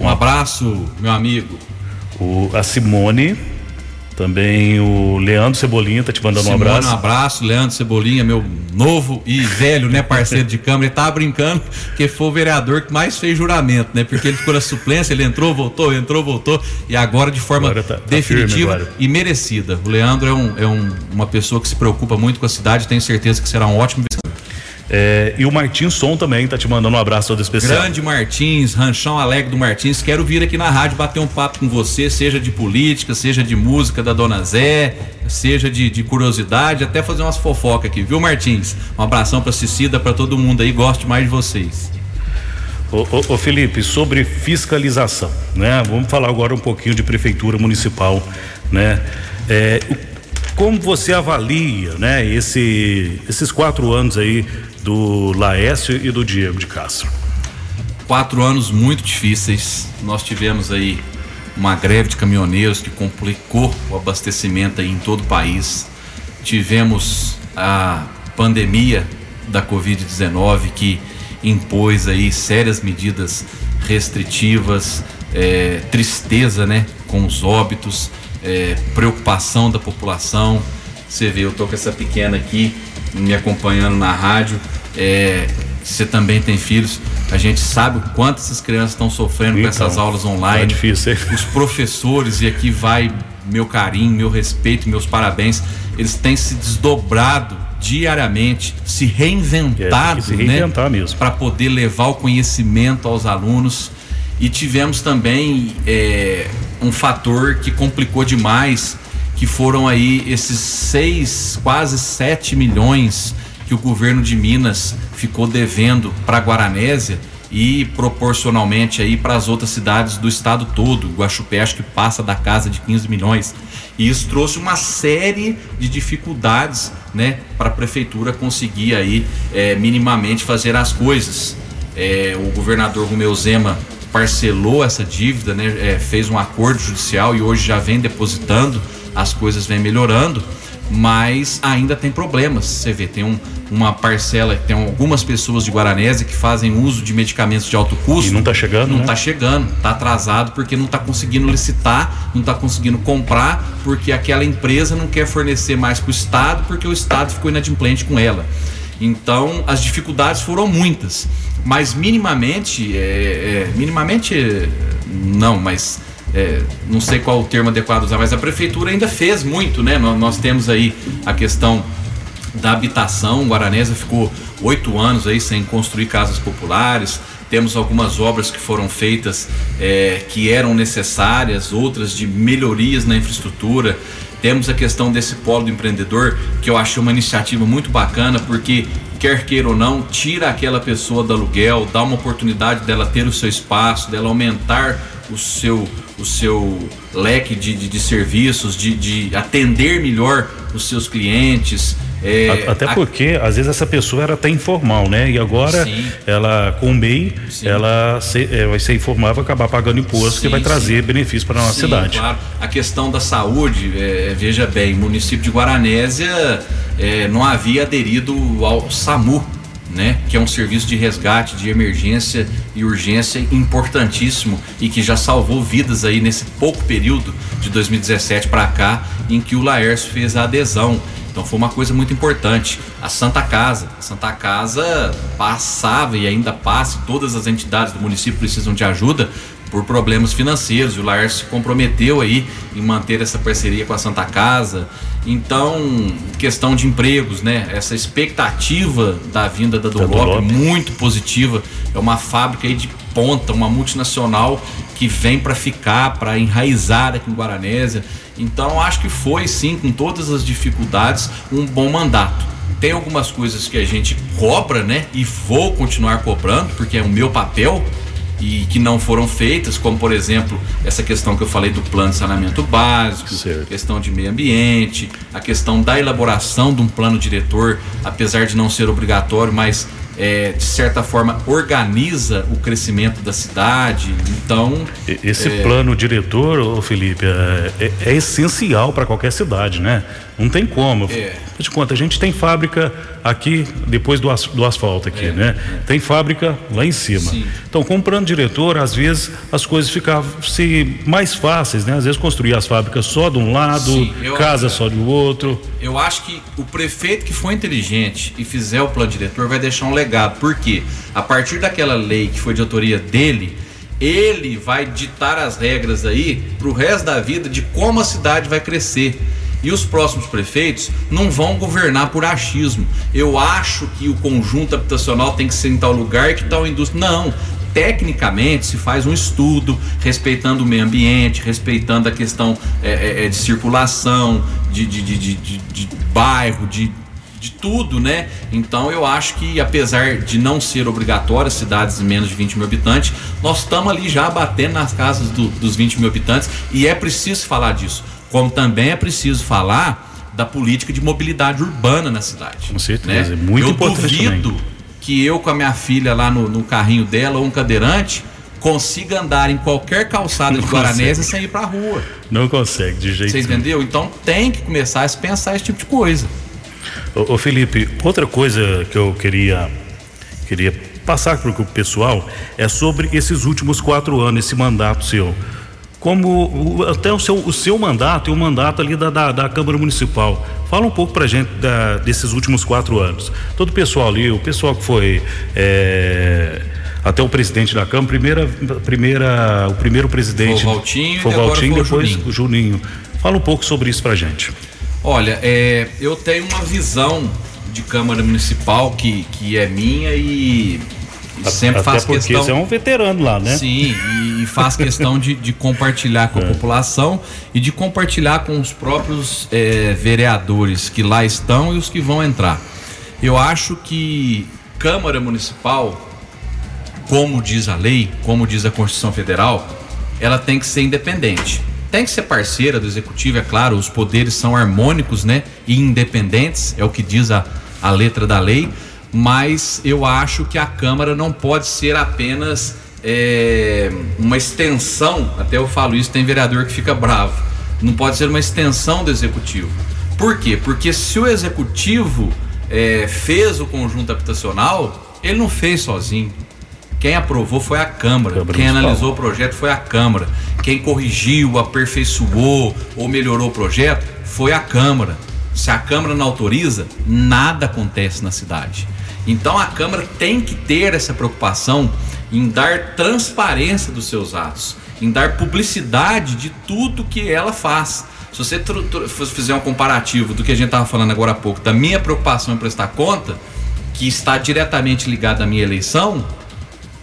Speaker 3: Um abraço, meu amigo.
Speaker 2: O, a Simone, também o Leandro Cebolinha tá te mandando
Speaker 3: Simone,
Speaker 2: um abraço.
Speaker 3: Um abraço, Leandro Cebolinha, meu novo e velho, né, parceiro de câmara. Ele tava brincando que foi o vereador que mais fez juramento, né? Porque ele ficou na suplência, ele entrou, voltou, entrou, voltou e agora de forma agora tá, tá definitiva e merecida. O Leandro é, um, é um, uma pessoa que se preocupa muito com a cidade, tenho certeza que será um ótimo
Speaker 2: é, e o Martins Som também tá te mandando um abraço todo especial.
Speaker 3: Grande Martins, Ranchão Alegre do Martins, quero vir aqui na rádio bater um papo com você, seja de política, seja de música da Dona Zé, seja de, de curiosidade, até fazer umas fofocas aqui, viu Martins? Um abração pra Cicida, para todo mundo aí, gosto mais de vocês.
Speaker 2: Ô, ô, ô, Felipe, sobre fiscalização, né? Vamos falar agora um pouquinho de prefeitura municipal, né? É, como você avalia, né? Esse, esses quatro anos aí do Laércio e do Diego de Castro.
Speaker 3: Quatro anos muito difíceis. Nós tivemos aí uma greve de caminhoneiros que complicou o abastecimento em todo o país. Tivemos a pandemia da Covid-19 que impôs aí sérias medidas restritivas, é, tristeza, né, com os óbitos, é, preocupação da população. Você vê, eu tô com essa pequena aqui me acompanhando na rádio, é, você também tem filhos, a gente sabe o quanto essas crianças estão sofrendo então, com essas aulas online. É
Speaker 2: difícil.
Speaker 3: Os professores, e aqui vai meu carinho, meu respeito, meus parabéns, eles têm se desdobrado diariamente, se reinventado, é, se reinventar né, para poder levar o conhecimento aos alunos. E tivemos também é, um fator que complicou demais que foram aí esses seis, quase sete milhões que o governo de Minas ficou devendo para Guaranésia e proporcionalmente aí para as outras cidades do estado todo. Guaxupé acho que passa da casa de 15 milhões. E isso trouxe uma série de dificuldades, né, para a prefeitura conseguir aí é, minimamente fazer as coisas. É, o governador Romeu Zema parcelou essa dívida, né, é, fez um acordo judicial e hoje já vem depositando as coisas vêm melhorando, mas ainda tem problemas. Você vê, tem um, uma parcela, tem algumas pessoas de Guaranese que fazem uso de medicamentos de alto custo.
Speaker 2: E não está chegando,
Speaker 3: Não
Speaker 2: está né?
Speaker 3: chegando, está atrasado porque não está conseguindo licitar, não está conseguindo comprar, porque aquela empresa não quer fornecer mais para o Estado, porque o Estado ficou inadimplente com ela. Então, as dificuldades foram muitas, mas minimamente, é, é, minimamente não, mas é, não sei qual o termo adequado usar, mas a prefeitura ainda fez muito, né? Nós, nós temos aí a questão da habitação. Guaranésia ficou oito anos aí sem construir casas populares. Temos algumas obras que foram feitas é, que eram necessárias, outras de melhorias na infraestrutura. Temos a questão desse polo do empreendedor, que eu achei uma iniciativa muito bacana, porque quer queira ou não, tira aquela pessoa do aluguel, dá uma oportunidade dela ter o seu espaço, dela aumentar o seu, o seu leque de, de, de serviços, de, de, atender melhor os seus clientes,
Speaker 2: É, até porque, a... às vezes, essa pessoa era até informal, né? E agora, sim. ela, com o MEI, sim. ela se, é, vai ser informal vai acabar pagando imposto sim, que vai trazer benefícios para a nossa cidade.
Speaker 3: Claro. A questão da saúde, é, veja bem, município de Guaranésia é, não havia aderido ao SAMU, né? Que é um serviço de resgate, de emergência e urgência importantíssimo e que já salvou vidas aí nesse pouco período de 2017 para cá, em que o Laércio fez a adesão. Então foi uma coisa muito importante. A Santa Casa, a Santa Casa passava e ainda passa, todas as entidades do município precisam de ajuda por problemas financeiros. O Laércio se comprometeu aí em manter essa parceria com a Santa Casa. Então, questão de empregos, né? Essa expectativa da vinda da Dolop muito positiva. É uma fábrica aí de ponta, uma multinacional que vem para ficar, para enraizar aqui em Guaranésia. Então, acho que foi sim, com todas as dificuldades, um bom mandato. Tem algumas coisas que a gente cobra, né? E vou continuar cobrando, porque é o meu papel e que não foram feitas, como por exemplo essa questão que eu falei do plano de saneamento básico, certo. questão de meio ambiente, a questão da elaboração de um plano diretor, apesar de não ser obrigatório, mas é, de certa forma organiza o crescimento da cidade. Então
Speaker 2: esse é... plano diretor, Felipe, é, é, é essencial para qualquer cidade, né? Não tem como. É. De conta, a gente tem fábrica aqui depois do, as, do asfalto aqui, é, né? É. Tem fábrica lá em cima. Sim. Então, com o plano diretor, às vezes as coisas ficavam se mais fáceis, né? Às vezes construir as fábricas só de um lado, Sim, casa só do outro.
Speaker 3: Eu acho que o prefeito que for inteligente e fizer o plano diretor vai deixar um legado. Por quê? A partir daquela lei que foi de autoria dele, ele vai ditar as regras aí para o resto da vida de como a cidade vai crescer e os próximos prefeitos não vão governar por achismo. Eu acho que o conjunto habitacional tem que ser em tal lugar que tal indústria. Não. Tecnicamente se faz um estudo respeitando o meio ambiente, respeitando a questão é, é, é de circulação, de, de, de, de, bairro, de de tudo, né? Então eu acho que apesar de não ser obrigatório cidades de menos de 20 mil habitantes, nós estamos ali já batendo nas casas do, dos 20 mil habitantes e é preciso falar disso. Como também é preciso falar da política de mobilidade urbana na cidade.
Speaker 2: Com certeza, né? é muito
Speaker 3: eu
Speaker 2: importante.
Speaker 3: Eu duvido
Speaker 2: também.
Speaker 3: que eu com a minha filha lá no, no, carrinho dela ou um cadeirante consiga andar em qualquer calçada de Guaranésia sem ir pra rua.
Speaker 2: Não consegue, de jeito
Speaker 3: Você entendeu? Então tem que começar a pensar esse tipo de coisa.
Speaker 2: Ô, ô Felipe, outra coisa que eu queria queria passar para o pessoal é sobre esses últimos quatro anos, esse mandato seu como até o seu, o seu mandato e o mandato ali da, da, da Câmara Municipal. Fala um pouco pra gente da, desses últimos quatro anos. Todo o pessoal ali, o pessoal que foi é, até o presidente da Câmara, primeira, primeira, o primeiro presidente.
Speaker 3: Foi o Valtinho,
Speaker 2: foi o Valtinho e depois o Juninho. o Juninho. Fala um pouco sobre isso pra gente.
Speaker 3: Olha, é, eu tenho uma visão de Câmara Municipal que, que é minha e sempre
Speaker 2: Até
Speaker 3: faz
Speaker 2: porque
Speaker 3: questão.
Speaker 2: Você é um veterano lá, né?
Speaker 3: Sim, e, e faz questão de, de compartilhar com a é. população e de compartilhar com os próprios é, vereadores que lá estão e os que vão entrar. Eu acho que Câmara Municipal, como diz a lei, como diz a Constituição Federal, ela tem que ser independente. Tem que ser parceira do executivo, é claro, os poderes são harmônicos, né? E independentes, é o que diz a, a letra da lei mas eu acho que a Câmara não pode ser apenas é, uma extensão, até eu falo isso, tem vereador que fica bravo, não pode ser uma extensão do Executivo. Por quê? Porque se o Executivo é, fez o conjunto habitacional, ele não fez sozinho. Quem aprovou foi a Câmara. Câmara Quem analisou o projeto foi a Câmara. Quem corrigiu, aperfeiçoou ou melhorou o projeto foi a Câmara. Se a Câmara não autoriza, nada acontece na cidade. Então a Câmara tem que ter essa preocupação em dar transparência dos seus atos, em dar publicidade de tudo que ela faz. Se você fizer um comparativo do que a gente estava falando agora há pouco, da minha preocupação em prestar conta, que está diretamente ligada à minha eleição,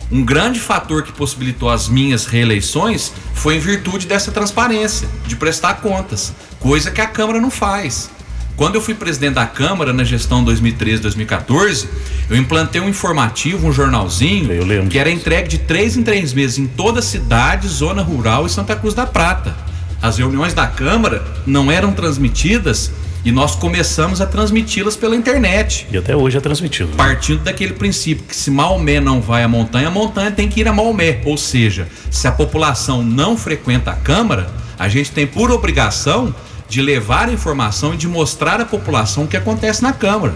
Speaker 3: um grande fator que possibilitou as minhas reeleições foi em virtude dessa transparência, de prestar contas, coisa que a Câmara não faz. Quando eu fui presidente da Câmara na gestão 2013-2014, eu implantei um informativo, um jornalzinho, que era entregue de três em três meses em toda a cidade, zona rural e Santa Cruz da Prata. As reuniões da Câmara não eram transmitidas E nós começamos a transmiti-las pela internet.
Speaker 2: E até hoje é transmitido. Né?
Speaker 3: Partindo daquele princípio que se Maomé não vai à montanha, a montanha tem que ir a Maomé. Ou seja, se a população não frequenta a Câmara, a gente tem por obrigação de levar a informação e de mostrar à população o que acontece na Câmara.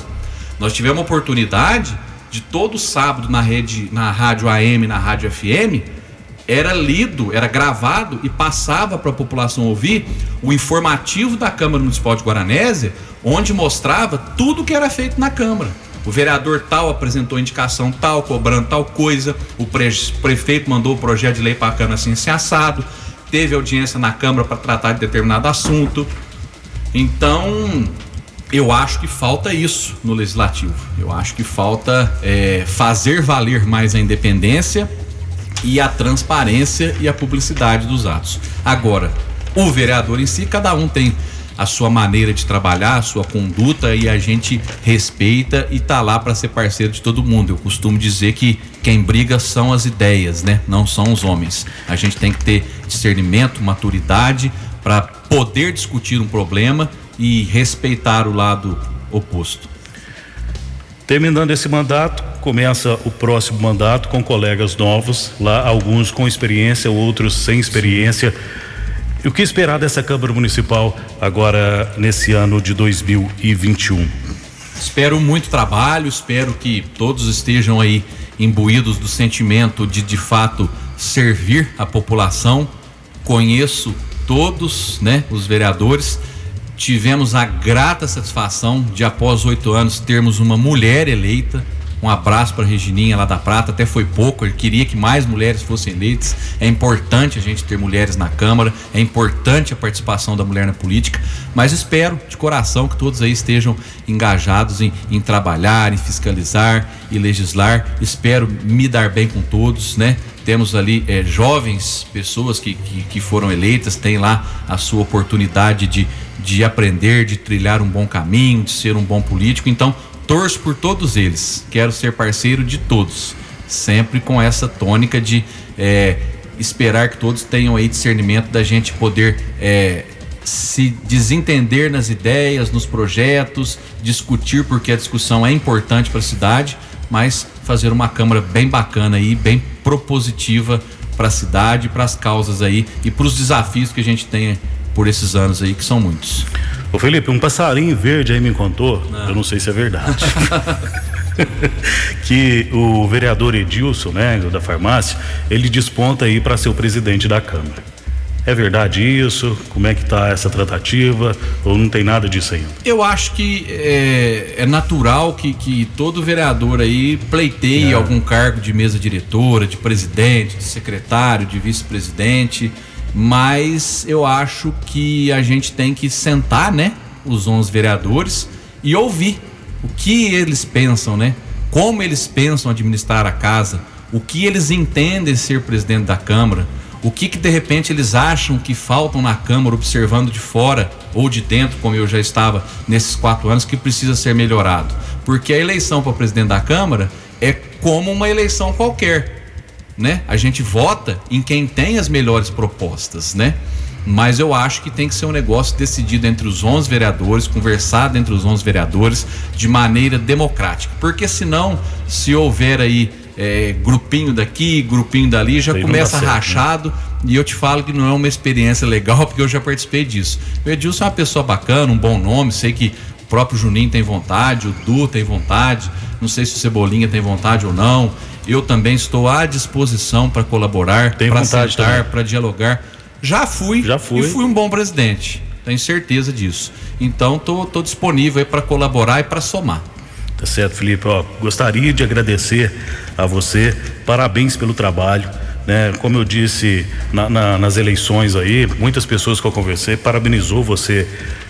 Speaker 3: Nós tivemos a oportunidade de todo sábado na rede, na rádio AM, na rádio FM, era lido, era gravado e passava para a população ouvir o informativo da Câmara Municipal de Guaranésia, onde mostrava tudo que era feito na Câmara. O vereador tal apresentou indicação tal, cobrando tal coisa, o prefeito mandou o projeto de lei para a Câmara assim assado, teve audiência na Câmara para tratar de determinado assunto. Então, eu acho que falta isso no legislativo. Eu acho que falta é, fazer valer mais a independência e a transparência e a publicidade dos atos. Agora, o vereador em si, cada um tem a sua maneira de trabalhar, a sua conduta e a gente respeita e tá lá para ser parceiro de todo mundo. Eu costumo dizer que quem briga são as ideias, né? Não são os homens. A gente tem que ter discernimento, maturidade para poder discutir um problema e respeitar o lado oposto.
Speaker 2: Terminando esse mandato, começa o próximo mandato com colegas novos, lá alguns com experiência, outros sem experiência. E o que esperar dessa Câmara Municipal agora nesse ano de 2021?
Speaker 3: Espero muito trabalho, espero que todos estejam aí imbuídos do sentimento de de fato servir a população. Conheço todos, né, os vereadores tivemos a grata satisfação de, após oito anos, termos uma mulher eleita. Um abraço para Regininha lá da Prata, até foi pouco, ele queria que mais mulheres fossem eleitas. É importante a gente ter mulheres na Câmara, é importante a participação da mulher na política, mas espero de coração que todos aí estejam engajados em, em trabalhar, em fiscalizar e legislar. Espero me dar bem com todos, né? temos ali é, jovens pessoas que, que, que, foram eleitas, têm lá a sua oportunidade de, de aprender, de trilhar um bom caminho, de ser um bom político. Então, torço por todos eles. Quero ser parceiro de todos, sempre com essa tônica de é, esperar que todos tenham aí discernimento da gente poder é, se desentender nas ideias, nos projetos, discutir porque a discussão é importante para a cidade, mas fazer uma câmara bem bacana aí, bem propositiva para a cidade, para as causas aí e para os desafios que a gente tem por esses anos aí, que são muitos.
Speaker 2: Ô Felipe, um passarinho verde aí me contou, não. eu não sei se é verdade. [laughs] que o vereador Edilson, né, da farmácia, ele desponta aí para ser o presidente da Câmara. É verdade isso? Como é que está essa tratativa? Ou não tem nada disso ainda?
Speaker 3: Eu acho que é, é natural que, que todo vereador aí pleiteie é. algum cargo de mesa diretora, de presidente, de secretário, de vice-presidente mas eu acho que a gente tem que sentar, né, os 11 vereadores e ouvir o que eles pensam, né? Como eles pensam administrar a casa, o que eles entendem ser presidente da Câmara, o que que de repente eles acham que faltam na Câmara observando de fora ou de dentro, como eu já estava nesses quatro anos, que precisa ser melhorado. Porque a eleição para presidente da Câmara é como uma eleição qualquer né? A gente vota em quem tem as melhores propostas, né? Mas eu acho que tem que ser um negócio decidido entre os 11 vereadores, conversado entre os 11 vereadores de maneira democrática. Porque senão, se houver aí é, grupinho daqui, grupinho dali, já começa certo, né? rachado. Né? E eu te falo que não é uma experiência legal, [laughs] porque eu já participei disso. O Edilson é uma pessoa bacana, um bom nome, sei que o próprio Juninho tem vontade, o Du tem vontade, não sei se o Cebolinha tem vontade ou não. Eu também estou à disposição para colaborar, para sentar, para dialogar. Já fui, Já fui e fui um bom presidente. Tenho certeza disso. Então tô, tô disponível para colaborar e para somar.
Speaker 2: Tá certo, Felipe. Ó, gostaria de agradecer a você. Parabéns pelo trabalho. Né? Como eu disse na, na, nas eleições aí, muitas pessoas que eu conversei parabenizou você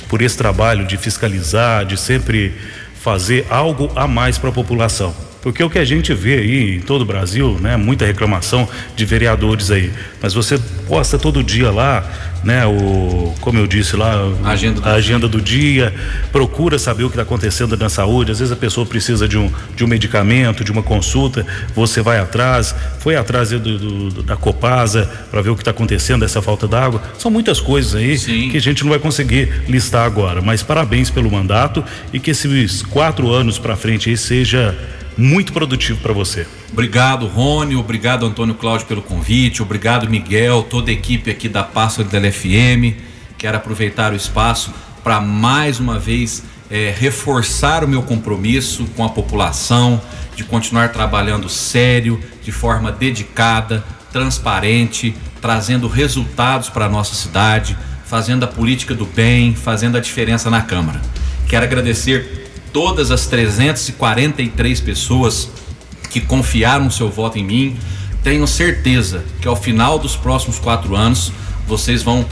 Speaker 2: por esse trabalho de fiscalizar, de sempre fazer algo a mais para a população Porque o que a gente vê aí em todo o Brasil, né, muita reclamação de vereadores aí, mas você posta todo dia lá, né, o como eu disse lá,
Speaker 3: a agenda do,
Speaker 2: a agenda do dia, procura saber o que está acontecendo na saúde. Às vezes a pessoa precisa de um de um medicamento, de uma consulta, você vai atrás, foi atrás do, do, da Copasa para ver o que está acontecendo essa falta d'água. São muitas coisas aí Sim. que a gente não vai conseguir listar agora. Mas parabéns pelo mandato e que esses quatro anos para frente aí seja muito produtivo para você.
Speaker 3: Obrigado, Rony. Obrigado, Antônio Cláudio, pelo convite. Obrigado, Miguel, toda a equipe aqui da Pássaro da LFM. Quero aproveitar o espaço para mais uma vez é, reforçar o meu compromisso com a população, de continuar trabalhando sério, de forma dedicada, transparente, trazendo resultados para a nossa cidade, fazendo a política do bem, fazendo a diferença na Câmara. Quero agradecer todas as 343 pessoas que confiaram seu voto em mim. Tenho certeza que ao final dos próximos quatro anos vocês vão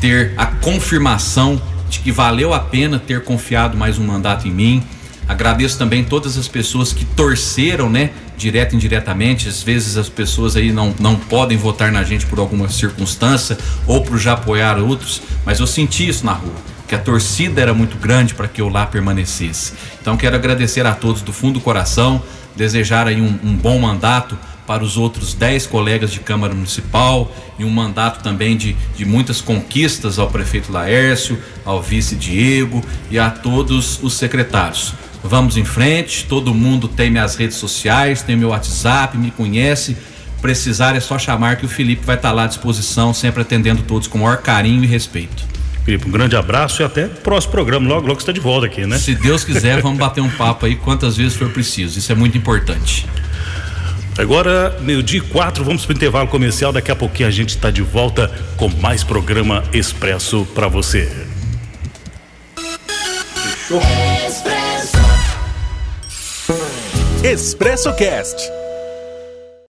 Speaker 3: ter a confirmação de que valeu a pena ter confiado mais um mandato em mim. Agradeço também todas as pessoas que torceram, né, direto e indiretamente. Às vezes as pessoas aí não, não podem votar na gente por alguma circunstância ou por já apoiar outros, mas eu senti isso na rua que a torcida era muito grande para que eu lá permanecesse. Então quero agradecer a todos do fundo do coração, desejar aí um, um bom mandato para os outros dez colegas de Câmara Municipal e um mandato também de, de muitas conquistas ao prefeito Laércio, ao vice Diego e a todos os secretários. Vamos em frente, todo mundo tem minhas redes sociais, tem meu WhatsApp, me conhece. Precisar é só chamar que o Felipe vai estar lá à disposição, sempre atendendo todos com o maior carinho e respeito.
Speaker 2: Felipe, um grande abraço e até o próximo programa. Logo, logo está de volta aqui, né?
Speaker 3: Se Deus quiser, vamos bater um papo aí quantas vezes for preciso. Isso é muito importante.
Speaker 2: Agora, meio-dia quatro, vamos para o intervalo comercial. Daqui a pouquinho a gente está de volta com mais programa Expresso para você.
Speaker 1: Fechou? Expresso. Expresso Cast